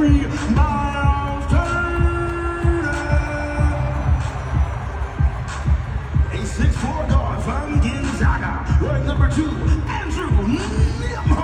23, Miles Turner. A 6'4 guard from Gonzaga. Right number two, Andrew Nimmo.